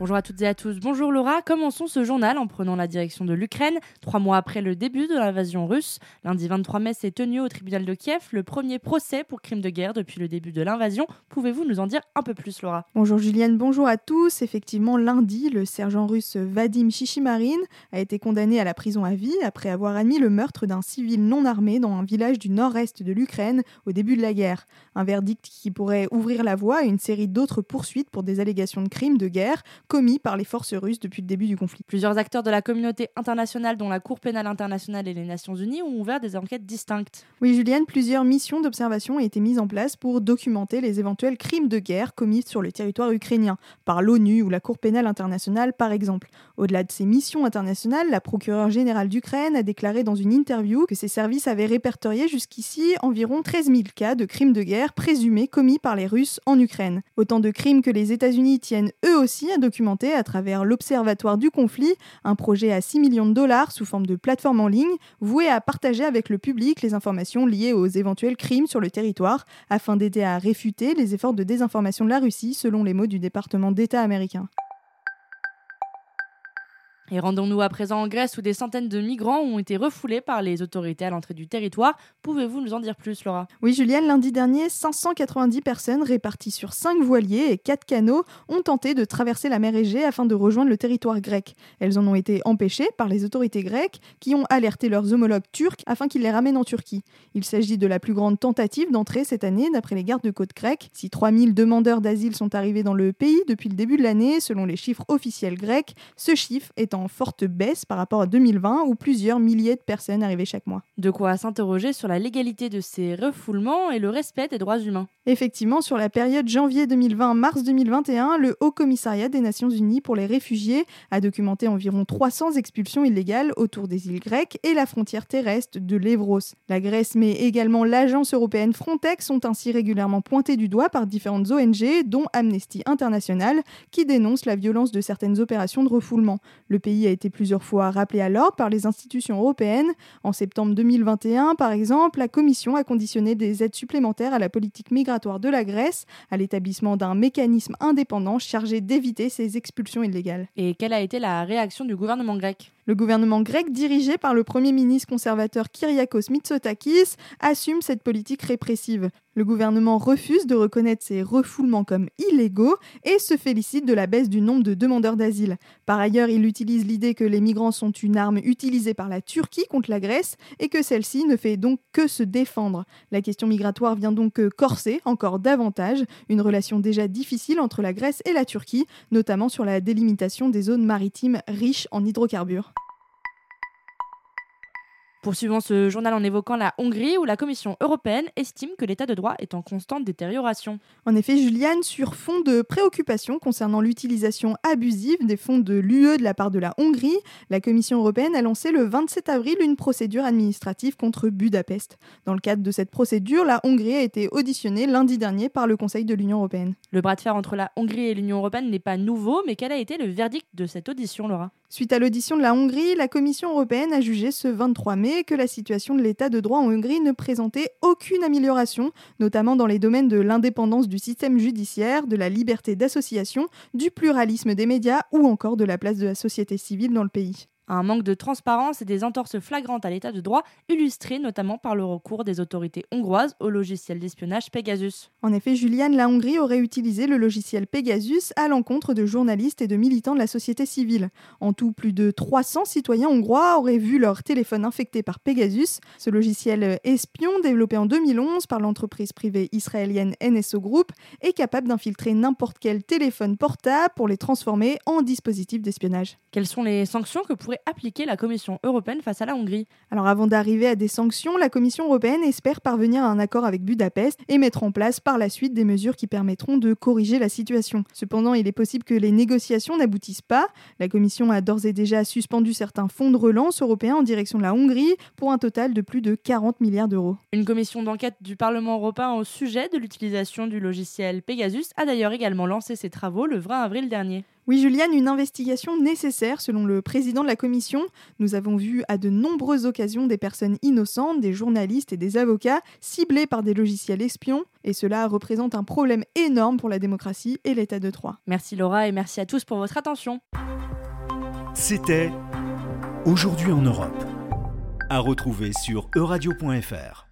Bonjour à toutes et à tous. Bonjour Laura. Commençons ce journal en prenant la direction de l'Ukraine. Trois mois après le début de l'invasion russe, lundi 23 mai s'est tenu au tribunal de Kiev le premier procès pour crime de guerre depuis le début de l'invasion. Pouvez-vous nous en dire un peu plus, Laura? Bonjour Julienne, bonjour à tous. Effectivement, lundi, le sergent russe Vadim Shishimarin a été condamné à la prison à vie après avoir admis le meurtre d'un civil non armé dans un village du nord-est de l'Ukraine au début de la guerre. Un verdict qui pourrait ouvrir la voie à une série d'autres poursuites pour des allégations de crimes de guerre commis par les forces russes depuis le début du conflit. Plusieurs acteurs de la communauté internationale, dont la Cour pénale internationale et les Nations unies, ont ouvert des enquêtes distinctes. Oui, Julienne, plusieurs missions d'observation ont été mises en place pour documenter les éventuels crimes de guerre commis sur le territoire ukrainien, par l'ONU ou la Cour pénale internationale par exemple. Au-delà de ces missions internationales, la procureure générale d'Ukraine a déclaré dans une interview que ses services avaient répertorié jusqu'ici environ 13 000 cas de crimes de guerre présumés commis par les Russes en Ukraine. Autant de crimes que les États-Unis tiennent eux aussi à documenter à travers l'Observatoire du conflit, un projet à 6 millions de dollars sous forme de plateforme en ligne, voué à partager avec le public les informations liées aux éventuels crimes sur le territoire, afin d'aider à réfuter les efforts de désinformation de la Russie, selon les mots du département d'État américain. Et rendons-nous à présent en Grèce où des centaines de migrants ont été refoulés par les autorités à l'entrée du territoire. Pouvez-vous nous en dire plus, Laura? Oui, Julienne, lundi dernier, 590 personnes réparties sur 5 voiliers et 4 canots ont tenté de traverser la mer Égée afin de rejoindre le territoire grec. Elles en ont été empêchées par les autorités grecques qui ont alerté leurs homologues turcs afin qu'ils les ramènent en Turquie. Il s'agit de la plus grande tentative d'entrée cette année d'après les gardes de côte grecques. Si 3000 demandeurs d'asile sont arrivés dans le pays depuis le début de l'année, selon les chiffres officiels grecs, ce chiffre est en forte baisse par rapport à 2020 où plusieurs milliers de personnes arrivaient chaque mois. De quoi s'interroger sur la légalité de ces refoulements et le respect des droits humains. Effectivement, sur la période janvier 2020-mars 2021, le Haut Commissariat des Nations Unies pour les réfugiés a documenté environ 300 expulsions illégales autour des îles grecques et la frontière terrestre de l'Evros. La Grèce mais également l'agence européenne Frontex sont ainsi régulièrement pointés du doigt par différentes ONG, dont Amnesty International, qui dénoncent la violence de certaines opérations de refoulement. Le pays a été plusieurs fois rappelé à l'ordre par les institutions européennes. En septembre 2021, par exemple, la Commission a conditionné des aides supplémentaires à la politique migratoire de la Grèce, à l'établissement d'un mécanisme indépendant chargé d'éviter ces expulsions illégales. Et quelle a été la réaction du gouvernement grec? Le gouvernement grec, dirigé par le Premier ministre conservateur Kyriakos Mitsotakis, assume cette politique répressive. Le gouvernement refuse de reconnaître ces refoulements comme illégaux et se félicite de la baisse du nombre de demandeurs d'asile. Par ailleurs, il utilise l'idée que les migrants sont une arme utilisée par la Turquie contre la Grèce et que celle-ci ne fait donc que se défendre. La question migratoire vient donc corser encore davantage une relation déjà difficile entre la Grèce et la Turquie, notamment sur la délimitation des zones maritimes riches en hydrocarbures. Poursuivons ce journal en évoquant la Hongrie où la Commission européenne estime que l'état de droit est en constante détérioration. En effet, Juliane, sur fond de préoccupation concernant l'utilisation abusive des fonds de l'UE de la part de la Hongrie, la Commission européenne a lancé le 27 avril une procédure administrative contre Budapest. Dans le cadre de cette procédure, la Hongrie a été auditionnée lundi dernier par le Conseil de l'Union européenne. Le bras de fer entre la Hongrie et l'Union européenne n'est pas nouveau, mais quel a été le verdict de cette audition, Laura? Suite à l'audition de la Hongrie, la Commission européenne a jugé ce 23 mai que la situation de l'état de droit en Hongrie ne présentait aucune amélioration, notamment dans les domaines de l'indépendance du système judiciaire, de la liberté d'association, du pluralisme des médias ou encore de la place de la société civile dans le pays un manque de transparence et des entorses flagrantes à l'état de droit, illustrées notamment par le recours des autorités hongroises au logiciel d'espionnage Pegasus. En effet, Juliane, la Hongrie aurait utilisé le logiciel Pegasus à l'encontre de journalistes et de militants de la société civile. En tout, plus de 300 citoyens hongrois auraient vu leur téléphone infecté par Pegasus. Ce logiciel espion, développé en 2011 par l'entreprise privée israélienne NSO Group, est capable d'infiltrer n'importe quel téléphone portable pour les transformer en dispositif d'espionnage. Quelles sont les sanctions que pourrait appliquer la Commission européenne face à la Hongrie Alors avant d'arriver à des sanctions, la Commission européenne espère parvenir à un accord avec Budapest et mettre en place par la suite des mesures qui permettront de corriger la situation. Cependant, il est possible que les négociations n'aboutissent pas. La Commission a d'ores et déjà suspendu certains fonds de relance européens en direction de la Hongrie pour un total de plus de 40 milliards d'euros. Une commission d'enquête du Parlement européen au sujet de l'utilisation du logiciel Pegasus a d'ailleurs également lancé ses travaux le 20 avril dernier. Oui, Juliane, une investigation nécessaire selon le président de la commission. Nous avons vu à de nombreuses occasions des personnes innocentes, des journalistes et des avocats ciblés par des logiciels espions, et cela représente un problème énorme pour la démocratie et l'état de droit. Merci Laura et merci à tous pour votre attention. C'était Aujourd'hui en Europe. À retrouver sur euradio.fr.